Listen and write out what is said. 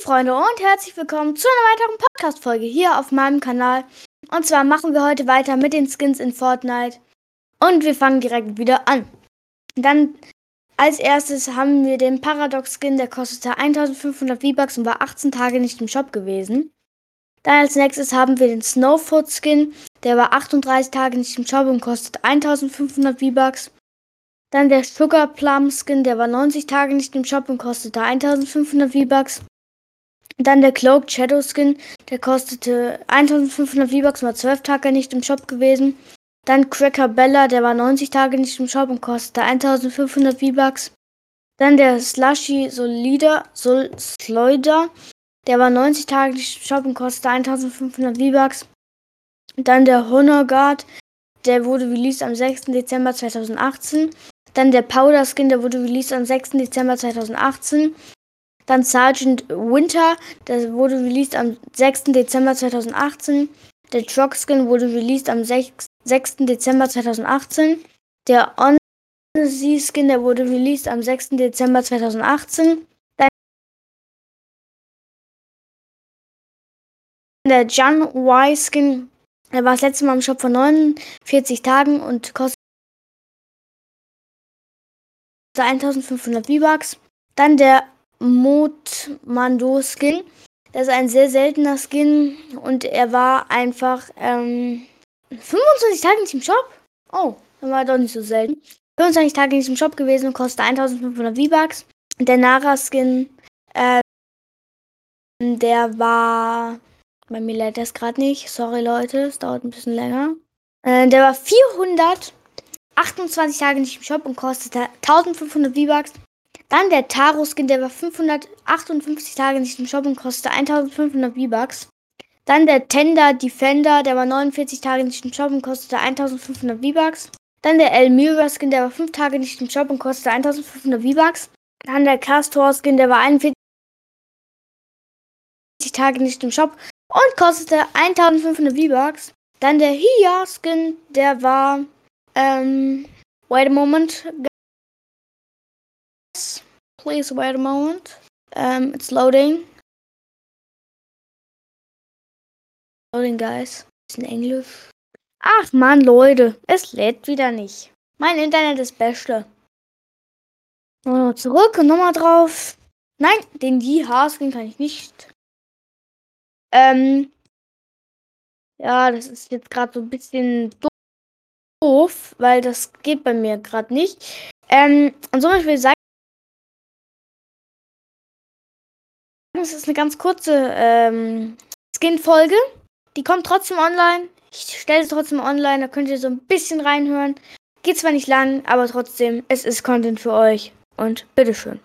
Freunde und herzlich willkommen zu einer weiteren Podcast-Folge hier auf meinem Kanal. Und zwar machen wir heute weiter mit den Skins in Fortnite. Und wir fangen direkt wieder an. Dann als erstes haben wir den Paradox-Skin, der kostete 1500 V-Bucks und war 18 Tage nicht im Shop gewesen. Dann als nächstes haben wir den Snowfoot-Skin, der war 38 Tage nicht im Shop und kostet 1500 V-Bucks. Dann der Sugar Plum Skin, der war 90 Tage nicht im Shop und kostete 1500 V-Bucks. Dann der Cloaked Shadow Skin, der kostete 1500 V-Bucks, war 12 Tage nicht im Shop gewesen. Dann Cracker Bella, der war 90 Tage nicht im Shop und kostete 1500 V-Bucks. Dann der Slushy Solider, Sol Sloider, der war 90 Tage nicht im Shop und kostete 1500 V-Bucks. Dann der Honor Guard, der wurde released am 6. Dezember 2018. Dann der Powder Skin, der wurde released am 6. Dezember 2018. Dann Sergeant Winter, der wurde released am 6. Dezember 2018. Der Truck Skin wurde released am 6. Dezember 2018. Der Odyssey Skin, der wurde released am 6. Dezember 2018. Dann der John Y Skin, der war das letzte Mal im Shop vor 49 Tagen und kostet 1500 V-Bucks. Dann der Motmando Skin. Das ist ein sehr seltener Skin und er war einfach ähm, 25 Tage nicht im Shop. Oh, dann war er doch nicht so selten. 25 Tage nicht im Shop gewesen und kostet 1500 V-Bucks. Der Nara Skin, äh, der war. Bei mir lädt das gerade nicht. Sorry Leute, es dauert ein bisschen länger. Äh, der war 428 Tage nicht im Shop und kostete 1500 V-Bucks. Dann der Taro-Skin, der war 558 Tage nicht im Shop und kostete 1500 V-Bucks. Dann der Tender Defender, der war 49 Tage nicht im Shop und kostete 1500 V-Bucks. Dann der Elmira Skin, der war 5 Tage nicht im Shop und kostete 1500 V-Bucks. Dann der Castor Skin, der war 41 Tage nicht im Shop und kostete 1500 V-Bucks. Dann der Hia Skin, der war, ähm, wait a moment, Please wait a moment. Um, it's loading. Loading, guys. Ist in Englisch. Ach man, Leute. Es lädt wieder nicht. Mein Internet ist beste. Nochmal zurück und nochmal drauf. Nein, den Yi-Haskin kann ich nicht. Ähm. Ja, das ist jetzt gerade so ein bisschen doof, weil das geht bei mir gerade nicht. Ähm, und somit will ich sagen, Es ist eine ganz kurze ähm, Skin-Folge. Die kommt trotzdem online. Ich stelle sie trotzdem online, da könnt ihr so ein bisschen reinhören. Geht zwar nicht lang, aber trotzdem, es ist Content für euch. Und bitteschön.